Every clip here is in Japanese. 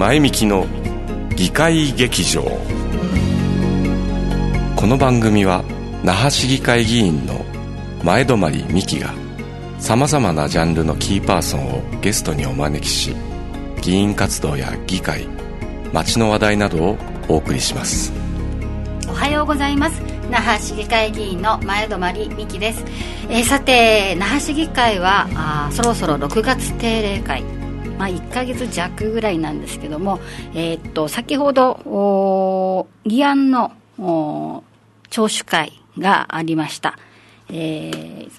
前向きの議会劇場。この番組は那覇市議会議員の前泊美樹がさまざまなジャンルのキーパーソンをゲストにお招きし議員活動や議会街の話題などをお送りします。おはようございます。那覇市議会議員の前泊美樹です、えー、さて那覇市議会はあそろそろ6月定例会。まあ、1か月弱ぐらいなんですけども、えー、っと先ほど議案の聴取会がありました。えー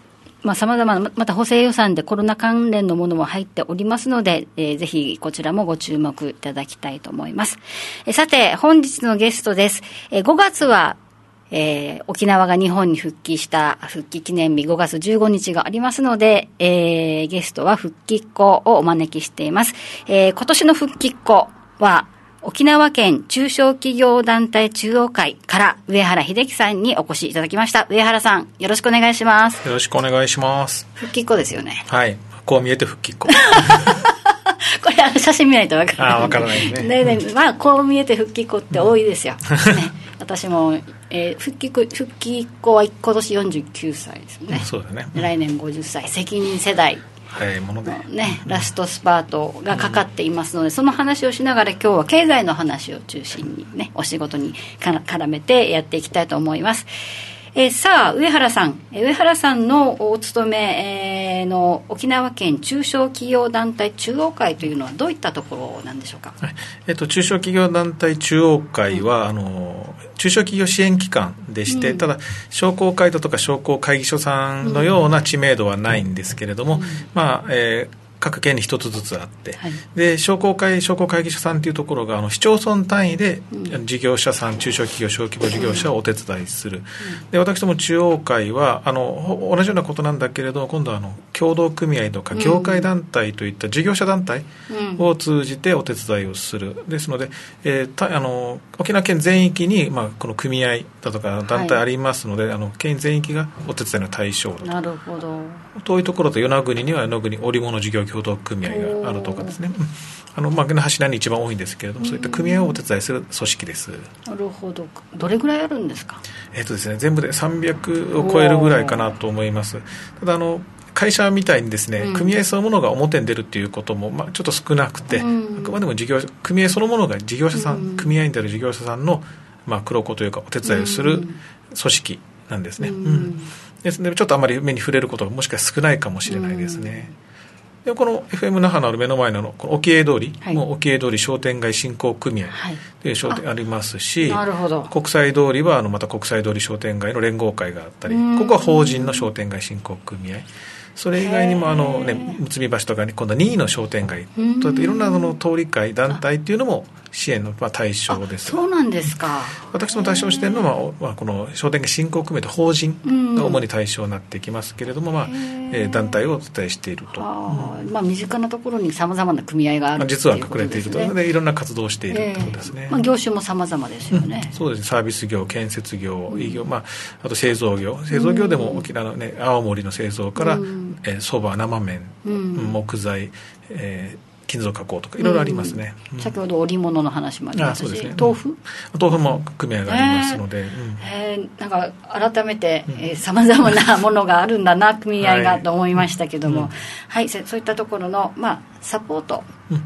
まあ、様々な、また補正予算でコロナ関連のものも入っておりますので、えー、ぜひこちらもご注目いただきたいと思います。えさて、本日のゲストです。え5月はえー、沖縄が日本に復帰した復帰記念日5月15日がありますので、えー、ゲストは復帰っ子をお招きしています。えー、今年の復帰っ子は、沖縄県中小企業団体中央会から上原秀樹さんにお越しいただきました。上原さん、よろしくお願いします。よろしくお願いします。復帰っ子ですよね。はい。こう見えて復帰っ子。これあの写真見ないと分からない。あ分からないね。ねねまあこう見えて復帰っ子って多いですよ。ね、私も、えー、復帰復帰っ子は今年49歳ですね。そうだね。来年50歳責任世代。早いもので、ね、ラストスパートがかかっていますので、うん、その話をしながら今日は経済の話を中心にねお仕事に絡めてやっていきたいと思います。えー、さあ上原さん上原さんのお勤め、えー、の沖縄県中小企業団体中央会というのはどういったところなんでしょうか、はい、えっと、中小企業団体中央会は、うん、あの中小企業支援機関でして、うん、ただ商工会議とか商工会議所さんのような知名度はないんですけれども、うん、まあえー各県に一つずつあって、はい、で商工会商工会議所さんというところがあの市町村単位で事業者さん、中小企業小規模事業者をお手伝いする、で私ども中央会はあの同じようなことなんだけれど今度はあの協同組合とか業界団体といった事業者団体を通じてお手伝いをする。ですので、えー、たあの沖縄県全域に、まあ、この組合だとか団体ありますので、はい、あの県全域がお手伝いの対象なるほど。遠いところと与那国には与那国織物事業協同組合があるとかですね、あのまあ、柱に一番多いんですけれども、そういった組合をお手伝いする組織です。なるほど、どれぐらいあるんですか、えーとですね、全部で300を超えるぐらいかなと思います。ただあの会社みたいにですね、うん、組合そのものが表に出るっていうことも、まあ、ちょっと少なくて、うん、あくまでも事業組合そのものが事業者さん、うん、組合員である事業者さんの、まあ、黒子というかお手伝いをする組織なんですね、うんですのでちょっとあまり目に触れることがもしかしたら少ないかもしれないですね。でこの FM 那覇のある目の前のこの沖江通り、はい、も沖江通り商店街振興組合とい。う商店ありますし、なるほど。国際通りはあのまた国際通り商店街の連合会があったりここは法人の商店街振興組合。それ以外にもあの、ね、むつみ橋とかに今度は任意の商店街といろんなその通り会団体っていうのも支援の対象です。そうなんですか。私の対象しているのは、まあ、この商店街振興組合と法人が主に対象になってきますけれども、まあえー、団体をお伝えしていると、まあ、身近なところにさまざまな組合がある、まあ、実は隠れていると。でいろんな活動をしているということですね、まあ、業種もさまざまですよね、うん、そうです。ねサービス業建設業営業、まあ、あと製造業。製造業でも沖縄の、ね、青森の製造からそば、えー、生麺、木材、えー金属加工とかいろいろありますね、うん、先ほど織物の話もありましたし、ね、豆腐？豆腐も組合がありますので、え。ー、なんか改めてさまざまなものがあるんだな組合がと思いましたけども、はい、はい、そういったところの、まあ、サポート、うん、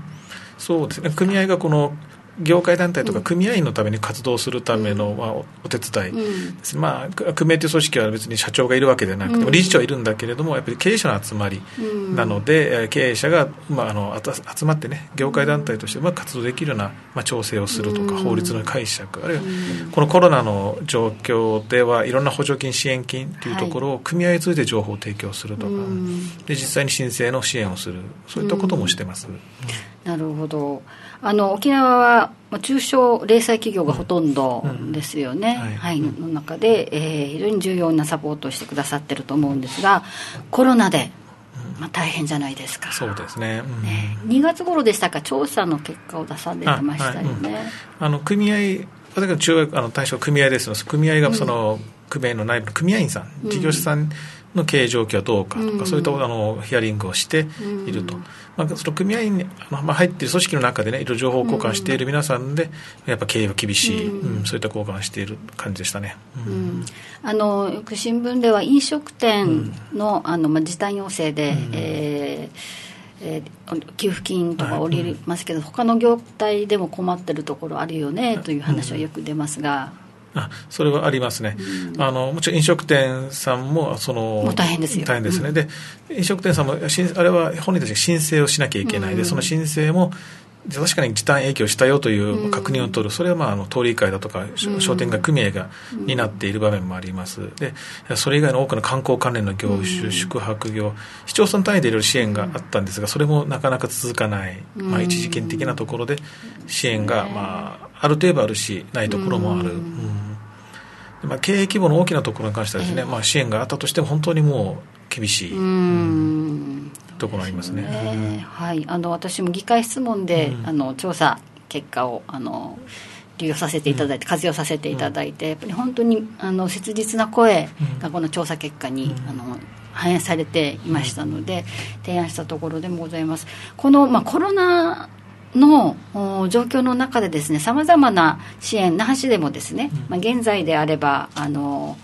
そうですね。組合がこの業界団体とか組合員のために活動するための、まあ、お手伝い。です、まあ、組合という組織は別に社長がいるわけではなくても、理事長はいるんだけれどもやっぱり経営者の集まりなので、経営者が、まあ、あの集まってね業界団体としてうまく活動できるような、まあ、調整をするとか、法律の解釈あるいはこのコロナの状況ではいろんな補助金支援金というところを組合通じて情報を提供するとか、で実際に申請の支援をする。そういったこともしてます。なるほど。あの沖縄は中小零細企業がほとんどですよね、うん。うん、はい、はい、の中で、えー、非常に重要なサポートをしてくださってると思うんですがコロナで、まあ、大変じゃないですか。そうですね,、うん、ね。2月頃でしたか調査の結果を出されてましたよね、あの組合私が中学あの対象組合ですの組合がその、組合の内部の組合員さん、事業者さんの経営状況はどうかとか、うん、そういったあのヒアリングをしていると、うん、まあ、その組合にあの、まあ、入っている組織の中でねいろいろ情報交換している皆さんで、やっぱ経営は厳しい、うん、そういった交換をしている感じでしたね、あのよく新聞では飲食店の,、あのまあ、時短要請で、うん、えーえー、給付金とか降りますけど、はいうん、他の業態でも困ってるところあるよねという話はよく出ますが。あそれはありますね、うん、あのもちろん飲食店さんもその大変ですよ。大変ですね、うん、で飲食店さんもあれは本人たちが申請をしなきゃいけない。で、うん、その申請も確かに時短営業したよという確認を取る、それはまああの通り会だとか、商店街組合がになっている場面もあります、でそれ以外の多くの観光関連の業種、宿泊業、市町村単位でいろいろ支援があったんですが、それもなかなか続かない、まあ、一時金的なところで支援が、まあ、ある程度あるし、ないところもある。まあ、経営規模の大きなところに関してはですね、まあ、支援があったとしても本当にもう厳しい。ところありますね。ね。はい、あの私も議会質問で、うん、あの調査結果をあの利用させていただいて、活用させていただいて、やっぱり本当にあの切実な声がこの調査結果に、あの反映されていましたので、提案したところでもございます。この、まあ、コロナの状況の中でですねさまざまな支援那覇市でもですね、まあ、現在であればあの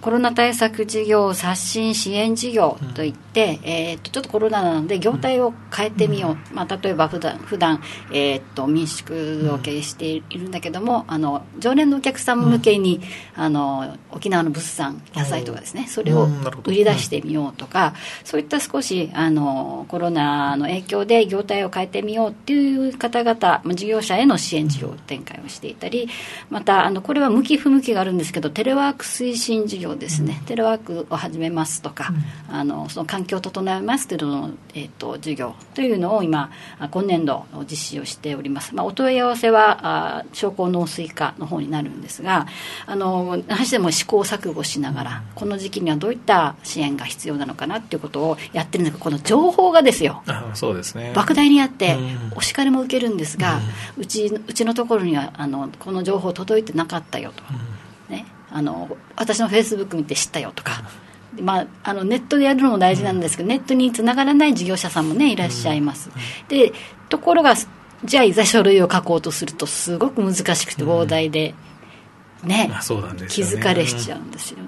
コロナ対策事業刷新支援事業といって、うん、えーと、ちょっとコロナなので業態を変えてみよう、うん、まあ、例えば普段普段、えーと、民宿を経営しているんだけども、あの常連のお客さん向けに、あの沖縄の物産野菜とかですねそれを売り出してみようとか、そういった少しあのコロナの影響で業態を変えてみようっていう方々事業者への支援事業展開をしていたりまたあのこれは向き不向きがあるんですけどテレワーク推進事業業ですね、テレワークを始めますとか、あのその環境を整えますというのの、えーと、授業というのを今今年度実施をしております、まあ、お問い合わせはあ商工農水課の方になるんですがあの話でも試行錯誤しながらこの時期にはどういった支援が必要なのかなっていうことをやってるんですがこの情報がですよあそうですね。莫大にあって、お叱りも受けるんですが、うちうちのところにはあのこの情報届いてなかったよと。ね、あの私のフェイスブック見て知ったよとか、まあ、あのネットでやるのも大事なんですけど、ネットにつながらない事業者さんもねいらっしゃいます、でところがじゃあいざ書類を書こうとするとすごく難しくて膨大で、ね,、気疲れしちゃうんですよね、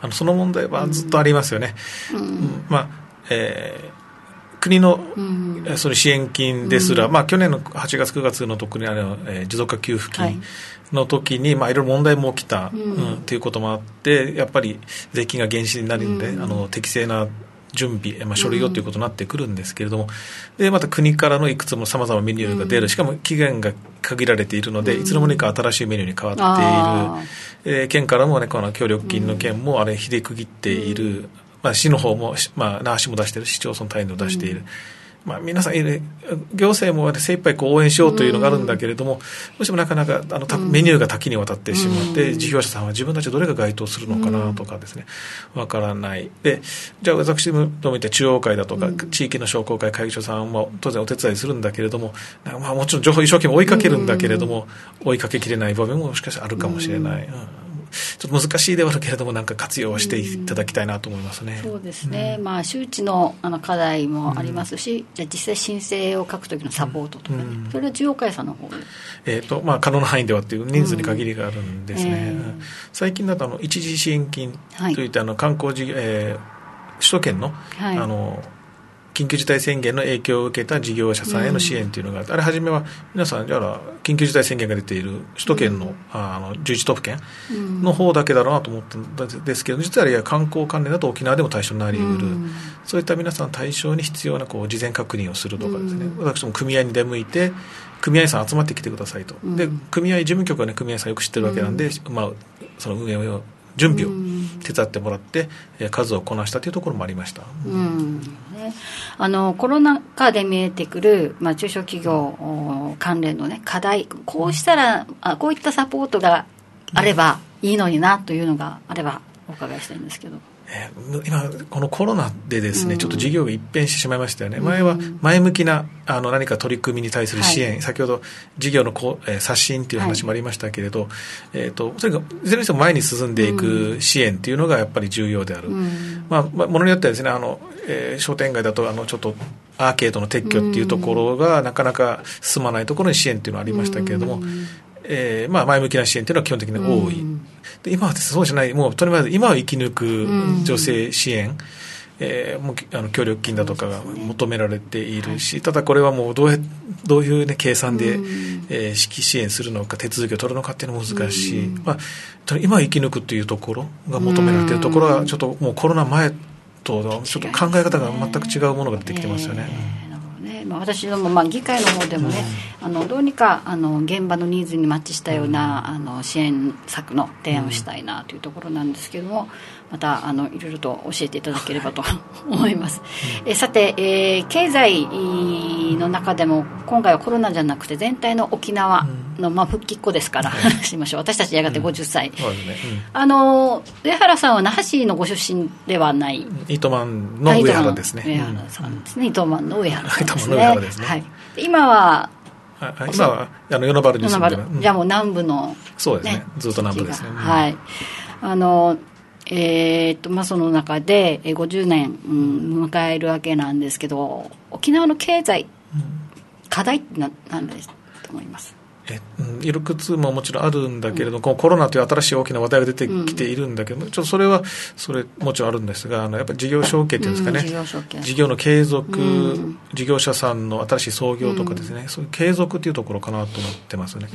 あのその問題はずっとありますよね、うん。まあえー国の,、その支援金ですら、まあ、去年の8月、9月の特にあの、えー、持続化給付金の時に、まあ、いろいろ問題も起きた、うん。ということもあってやっぱり税金が減少になるので、あの適正な準備、まあ、書類をということになってくるんですけれども、でまた国からのいくつもさまざまメニューが出る、しかも期限が限られているので、いつの間にか新しいメニューに変わっている、えー、県からも、ね、この協力金の件もあれ、ひで区切っている、まあ、市の方も、まあ、那覇市も出している、市町村単位で出している。まあ、皆さん、行政も精一杯こう応援しようというのがあるんだけれども、どうしてもなかなかあのメニューが多岐にわたってしまって、事業者さんは自分たちどれが該当するのかなとかですね、わからない。で、じゃあ私どもいった中央会だとか、地域の商工会会議所さんも当然お手伝いするんだけれども、まあ、もちろん情報一生懸命追いかけるんだけれども、追いかけきれない場面ももしかしたらあるかもしれない。うんちょっと難しいではあるけれども、なんか活用していただきたいなと思いますね、そうですね、うん、まあ、周知のあの課題もありますし、うん、じゃあ、実際、申請を書くときのサポートとか、ね、うん、それは需要会さんの方えーとまあ、可能な範囲ではっていう人数に限りがあるんですね、えー、最近だとあの一時支援金といって、あの観光事業、えー、首都圏の,、はい、あの緊急事態宣言の影響を受けた事業者さんへの支援というのがあって、うん、あれ初めは皆さんじゃあ緊急事態宣言が出ている首都圏のうん、あの11都府県の方だけだろうなと思ったんですけど実はいや観光関連だと沖縄でも対象になりうる、うん、そういった皆さん対象に必要なこう事前確認をするとかですね、私も組合に出向いて組合さん集まってきてくださいと、で組合事務局はね組合さんよく知ってるわけなんで、まあ、その運営を準備を手伝ってもらって、数をこなしたというところもありました。うんね、あのコロナ禍で見えてくる、まあ、中小企業関連の、ね、課題こうしたらあこういったサポートがあればいいのになというのがあればお伺いしたいんですけど。えー、今、このコロナでですね、うん、ちょっと事業が一変してしまいましたよね、前は前向きなあの何か取り組みに対する支援、はい、先ほど事業のこ、えー、刷新という話もありましたけれど、はい、えーと、それがいずれにしても前に進んでいく支援というのがやっぱり重要である、うん、まあ、ものによってはですねあの、えー、商店街だとあのちょっとアーケードの撤去っていうところがなかなか進まないところに支援っていうのはありましたけれども、えーまあ、前向きな支援というのは基本的に多い、で今はそうじゃない、もうとりあえず今を生き抜く女性支援、えー、もうあの協力金だとかが求められているし、ただこれはもうどうどういう、ね、計算で、えー、支援するのか、手続きを取るのかっていうのは難しい、まあ、今生き抜くというところが求められているところは、ちょっともうコロナ前とちょっと考え方が全く違うものが出てきてますよね。ねまあ、私ども、まあ、議会の方でもね、うん、あのどうにかあの現場のニーズにマッチしたような、うん、あの支援策の提案をしたいなというところなんですけども、またあのいろいろと教えていただければと 思います、えさて、えー、経済の中でも今回はコロナじゃなくて全体の沖縄の、まあ、復帰っ子ですから、しましょう。私たちやがて50歳、あの上原さんは那覇市のご出身ではない。糸満の上原ですね。上原さん。ですね、糸満の上原さんですね。はい、今は今はあの与那原に住んでじゃあもう南部の、そうですね。ずっと南部ですね、はい。あのえーとまあ、その中で50年、うん、迎えるわけなんですけど沖縄の経済、うん、課題って何ですと思いますえいるくつももちろんあるんだけれども、うん、このコロナという新しい大きな話題が出てきているんだけど、うん、ちょっとそれはそれもちろんあるんですがあのやっぱり事業承継っていうんですかね、うん、事業の継続、事業者さんの新しい創業とかですね、そういう継続っていうところかなと思ってますね、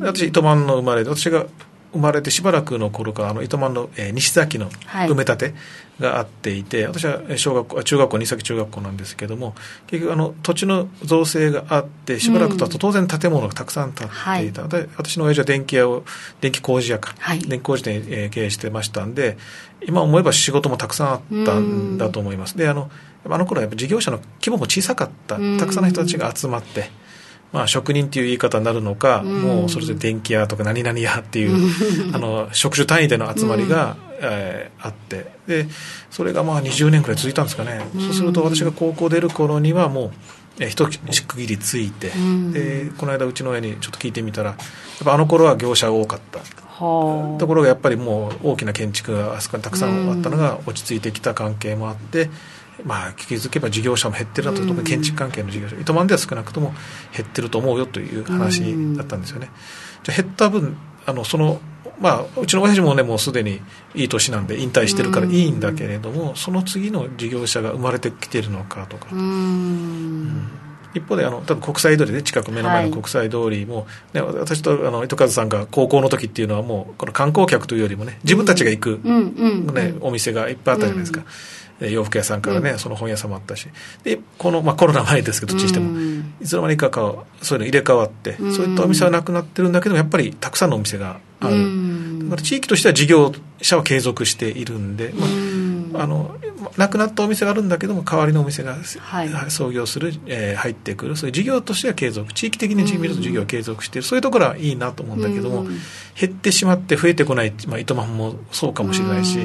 私糸満の生まれで私が生まれてしばらくの頃からあの糸満の、えー、西崎の埋め立てがあっていて、はい、私は小学校中学校西崎中学校なんですけども結局あの土地の造成があってしばらく経つと当然建物がたくさん建っていた、うん、で私の親父は電気屋を電気工事屋か、はい、電気工事店、えー、経営してましたんで今思えば仕事もたくさんあったんだと思います、であのあの頃はやっぱ事業者の規模も小さかった。たくさんの人たちが集まって、まあ、職人っていう言い方になるのか、うん、もうそれで電気屋とか何々屋っていうあの職種単位での集まりが、うん、えー、あって。でそれがまあ20年くらい続いたんですかね、うん、そうすると私が高校出る頃にはもうえ一区切りついて、でこの間うちの親にちょっと聞いてみたらやっぱあの頃は業者が多かった。ところがやっぱりもう大きな建築があそこにたくさんあったのが落ち着いてきた関係もあってまあ、気づけば事業者も減ってるなと特に建築関係の事業者。糸満では少なくとも減ってると思うよという話だったんですよね。じゃ減った分あのそのまあ、うちの親父もねもうすでにいい年なんで引退してるからいいんだけれども、その次の事業者が生まれてきてるのかとか。うん。一方であの多分国際通りで、ね、近く目の前の国際通りも、ね、私とあの糸数さんが高校の時っていうのはもうこの観光客というよりもね自分たちが行く、ねお店がいっぱいあったじゃないですか。洋服屋さんからね、うん、その本屋さんもあったし。でこの、まあ、コロナ前ですけどどっちにしても、うん、いつの間にかかそういうの入れ替わって、うん、そういったお店はなくなってるんだけどやっぱりたくさんのお店がある、だから地域としては事業者は継続しているんで、まあ、あのなくなったお店があるんだけども代わりのお店が、はい、創業する、えー、入ってくる。そういう事業としては継続。地域的に見ると事業は継続している、そういうところはいいなと思うんだけども、減ってしまって増えてこない、まあ、糸満もそうかもしれないし、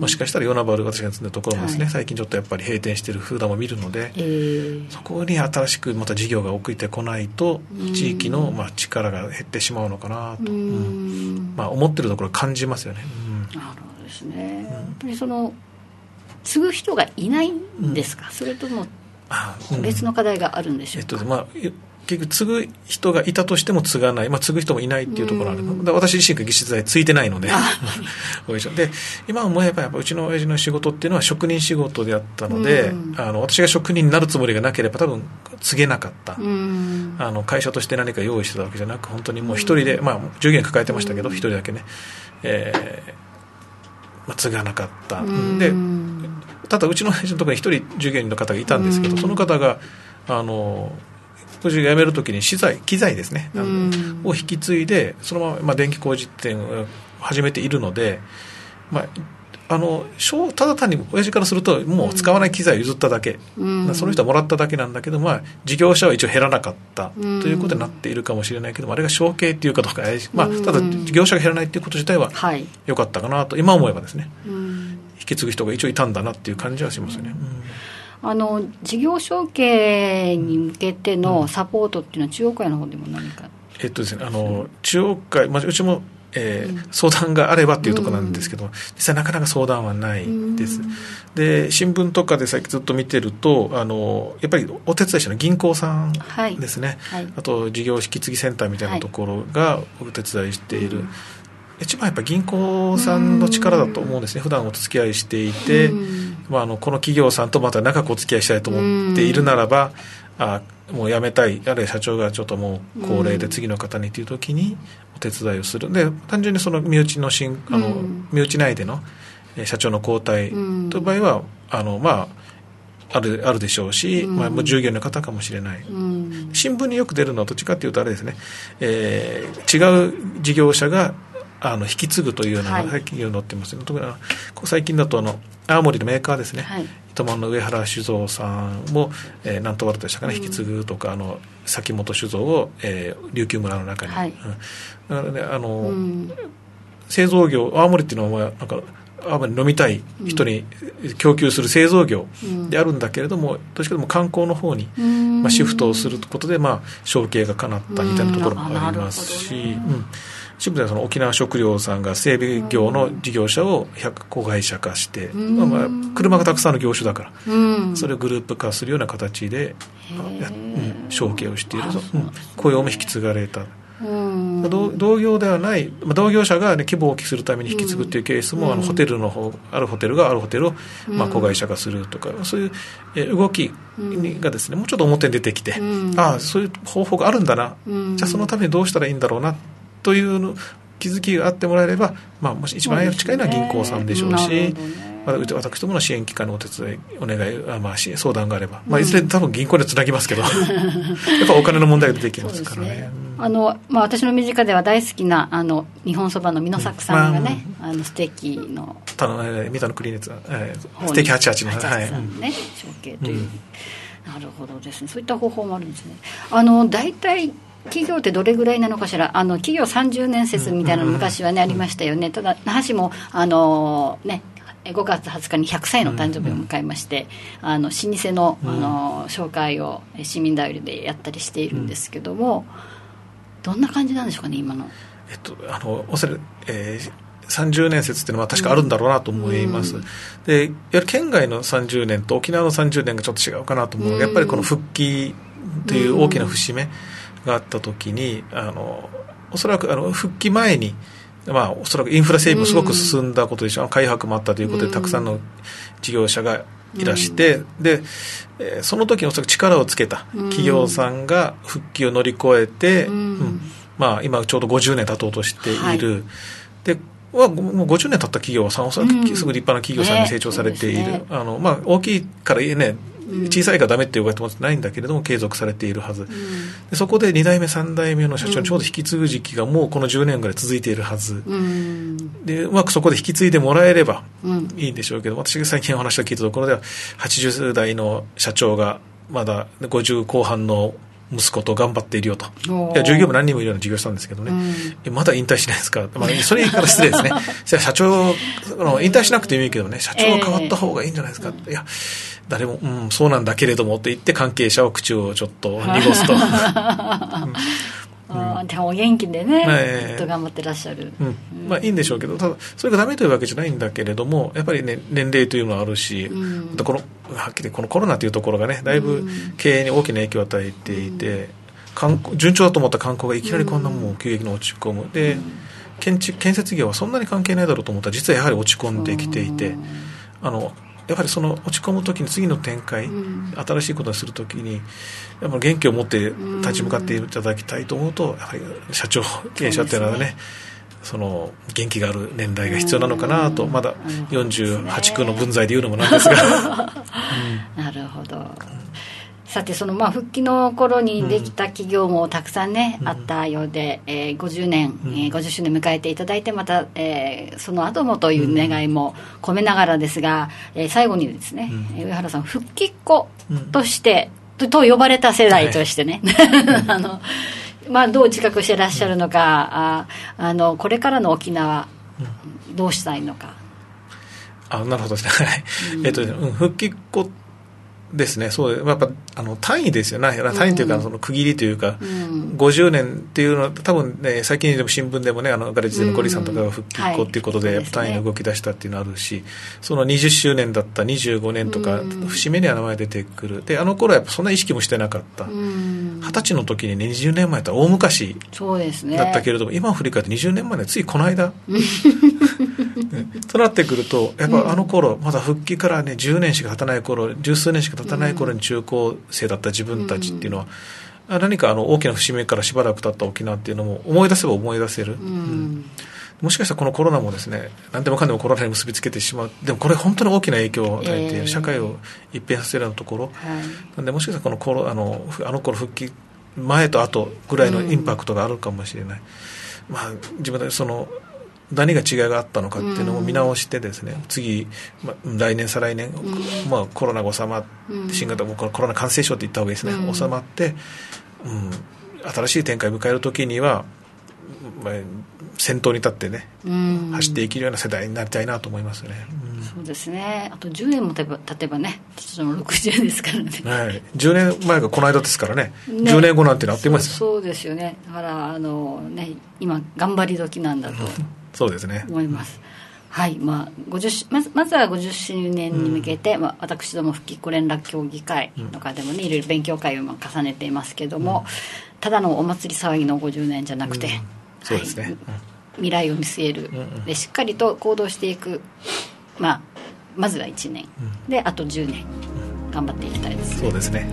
もしかしたら与那原私が住んだところもですね、はい、最近ちょっとやっぱり閉店している風土も見るので、えー、そこに新しくまた事業が送ってこないと地域のまあ力が減ってしまうのかなと、うん。まあ、思ってるところ感じますよね。うん、なるほどですね、やっぱりその継ぐ人がいないんですか、それとも別の課題があるんでしょうか、えっとまあ結局継ぐ人がいたとしても継がない、まあ、継ぐ人もいないっていうところある、う私自身が技術代ついてないので。で今思えばやっぱうちの親父の仕事っていうのは職人仕事であったので、あの私が職人になるつもりがなければ多分継げなかった、あの会社として何か用意してたわけじゃなく本当にもう一人で、まあ、従業員抱えてましたけど一人だけね、えーまあ、継がなかった、でただうちの親父のところに一人従業員の方がいたんですけど、その方があの工事が辞めるときに資材機材ですね、を引き継いでそのまま、まあ、電気工事店を始めているので、まあ、あのただ単に親父からするともう使わない機材を譲っただけ、うん、その人はもらっただけなんだけど、まあ、事業者は一応減らなかった。ということになっているかもしれないけど、あれが承継っていうかとか、まあ、ただ事業者が減らないっていうこと自体は良かったかなと今思えばですね。引き継ぐ人が一応いたんだなっていう感じはしますね。あの事業承継に向けてのサポートっていうのは中央会の方でも何か、えっとですね、あの中央会、まあ、うちもえー、相談があればっていうところなんですけど、実際なかなか相談はないです。で、新聞とかで最近ずっと見てると、あの、やっぱりお手伝いしてるの銀行さんですね、はい。はい、あと事業引き継ぎセンターみたいなところがお手伝いしている。一番やっぱり銀行さんの力だと思うんですね、普段お付き合いしていて、まあ、あのこの企業さんとまた長くお付き合いしたいと思っているならば、あもう辞めたい、あるいは社長がちょっともう高齢で次の方にというときにお手伝いをする、で単純にその身内の新あの、身内内での社長の交代という場合は、あのまあ、あるあるでしょうし、まあ、従業員の方かもしれない、新聞によく出るのはどっちかというとあれですね、えー、違う事業者があの引き継ぐというような、はい、最近載ってます、ね、特に最近だとあの青森のメーカーですね、はい、糸満の上原酒造さんも、えー、何とかでしたかね、引き継ぐとかあの崎本酒造を、えー、琉球村の中に、はい。うん、ねあの、うん、製造業青森っていうのはなんか青森飲みたい人に供給する製造業であるんだけれども、うん、どっちかとも観光の方に、まあ、シフトをすることで、まあ、承継がかなったみたいなところもありますし。うん一部ではその沖縄食料さんが整備業の事業者を100子会社化して、まあ、まあ車がたくさんの業種だから、それをグループ化するような形で、うん、承継をしている、うん、雇用も引き継がれた。同業ではない、まあ、同業者が、ね、規模を大きくするために引き継ぐっていうケースも、あのホテルの方あるホテルがあるホテルを、まあ、子会社化するとか、そういうえ動きがですねもうちょっと表に出てきて、ああそういう方法があるんだな、じゃあそのためにどうしたらいいんだろうなというの気づきがあってもらえれば、まあ、もし一番近いのは銀行さんでしょうし、私どもの支援機関のお手伝いお願いあ、まあ、相談があれば、まあ、いずれ多分銀行につなぎますけど やっぱお金の問題が出てきますからね。あのまあ、私の身近では大好きなあの日本そばの美濃作さんがね、うん。まあ、あのステーキの。たの、えー、三田のクリーネツ、えー、ステーキ88の、はい、ねという、うん、なるほどですね。そういった方法もあるんですね。あの大体企業ってどれぐらいなのかしら、あの企業30年説みたいなの昔はね、ありましたよね、ただ、那覇市もあの、ね、5月20日に100歳の誕生日を迎えまして、あの老舗のあの紹介を市民代理でやったりしているんですけども、どんな感じなんでしょうかね、今の。えっと、あのおそらく、えー30年説っていうのは確かあるんだろうなと思います、うん、で県外の30年と沖縄の30年がちょっと違うかなと思う。ので、うん、やっぱりこの復帰という大きな節目、うんがあった時にあのおそらくあの復帰前にまあ、おそらくインフラ整備もすごく進んだことでしょう、うん、開発もあったということで、たくさんの事業者がいらして、うん、で、えー、その時におそらく力をつけた企業さんが復帰を乗り越えて、うん、うん、まあ、今ちょうど50年経とうとしている、はい、ではもう50年経った企業はおそらくすぐ立派な企業さんに成長されている、ねね、あのまあ、大きいからね小さいからダメって言われてもないんだけれども継続されているはず、でそこで2代目3代目の社長にちょうど引き継ぐ時期がもうこの10年ぐらい続いているはず、でうまくそこで引き継いでもらえればいいんでしょうけど、私が最近お話を聞いたところでは80代の社長がまだ50後半の息子と頑張っているよと。いや、従業員も何人もいるような事業したんですけどね。うん、まだ引退しないですか。まあ、それから失礼ですね。社長、引退しなくてもいいけどね、社長が変わった方がいいんじゃないですか。えー、いや、誰も、うん、そうなんだけれどもって言って関係者は口をちょっと濁すと。うん、でもお元気でね、えー、ずっと頑張ってらっしゃる、うん。まあ、いいんでしょうけどただそれがダメというわけじゃないんだけれどもやっぱり、ね、年齢というのはあるし、うん、このはっきりこのコロナというところがねだいぶ経営に大きな影響を与えていて、観光順調だと思った観光がいきなりこんなもう急激に落ち込む。で建築建設業はそんなに関係ないだろうと思ったら実はやはり落ち込んできていてあのやはりその落ち込む時に次の展開、うん、新しいことをする時にやっぱ元気を持って立ち向かっていただきたいと思うとやはり社長経営者っていうのはねその元気がある年代が必要なのかなと、まだ48区の分際で言うのもなんですが、なるほどさてそのまあ復帰の頃にできた企業もたくさんね、うん、あったようで、えー、50年、うん、えー、50周年迎えていただいてまた、えー、その後もという願いも込めながらですが、えー、最後にですね、うん、上原さん復帰っ子として、とと呼ばれた世代としてね、はい、あのまあ、どう自覚してらっしゃるのか、ああのこれからの沖縄どうしたいのか。あなるほど。ですね、はいえっと、復帰っ子ですね、そうやっぱあの単位ですよね、単位というか、その区切りというか、うん、50年っていうのは、多分ね、最近でも新聞でもね、あのガレージでのゴリさんとかが復帰っ子っていうことで、やっぱ単位が動き出したっていうのあるし、その20周年だった25年とか、節目には名前出てくる、で、あの頃はやっぱそんな意識もしてなかった、二十歳の時に、ね、20年前と大昔だったけれども、今振り返って20年前でついこの間。となってくると、やっぱあの頃、まだ復帰からね、10年しか経たない頃、十数年しか経たない頃に中高生だった自分たちっていうのは、うん、何かあの大きな節目からしばらく経った沖縄っていうのも思い出せば思い出せる。うん。もしかしたらこのコロナもですね何でもかんでもコロナに結びつけてしまう。でもこれ本当に大きな影響を与えて、えー、社会を一変させるようなところ、はい、なんでもしかしたらこのコロあのあの頃復帰前と後ぐらいのインパクトがあるかもしれない、うん、まあ自分でその何が違いがあったのかっていうのも見直してですね、うん、次、ま、来年再来年、うん、まあ、コロナが収まって、新型コロナ感染症って言った方がいいですね、うん、収まって、うん、新しい展開を迎える時には、まあ、先頭に立ってね、走っていけるような世代になりたいなと思いますね。そうですね。あと10年も経てばねその60ですからね、はい、10年前がこの間ですからね。ね。10年後なんてなってますそうですよね。だからあのね今頑張り時なんだと そうですね。思います、はいまあ、50まずまずは50周年に向けて、うん、まあ、私ども復帰っ子連絡協議会とかでもね、うん、いろいろ勉強会を重ねていますけども、うん、ただのお祭り騒ぎの50年じゃなくて、そうですね、未来を見据える、でしっかりと行動していく、まあ、まずは1年、であと10年。頑張っていきたいですね。そうですね、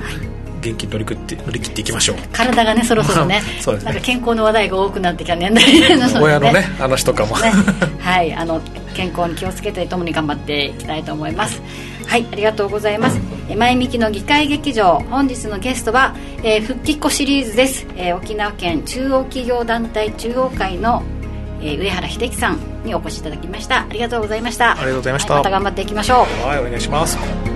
はい元気に乗り切って乗り切っていきましょう。体がねそろそろね そうですね。なんか健康の話題が多くなってきた年代の、ね、親のね話とかも、ね、はいあの健康に気をつけてともに頑張っていきたいと思います。はいありがとうございます。前向きの議会劇場本日のゲストは、えー、復帰っ子シリーズです、えー、沖縄県中央企業団体中央会の、えー、上原秀樹さんにお越しいただきました。ありがとうございました。ありがとうございました、はい、また頑張っていきましょう。はいお願いします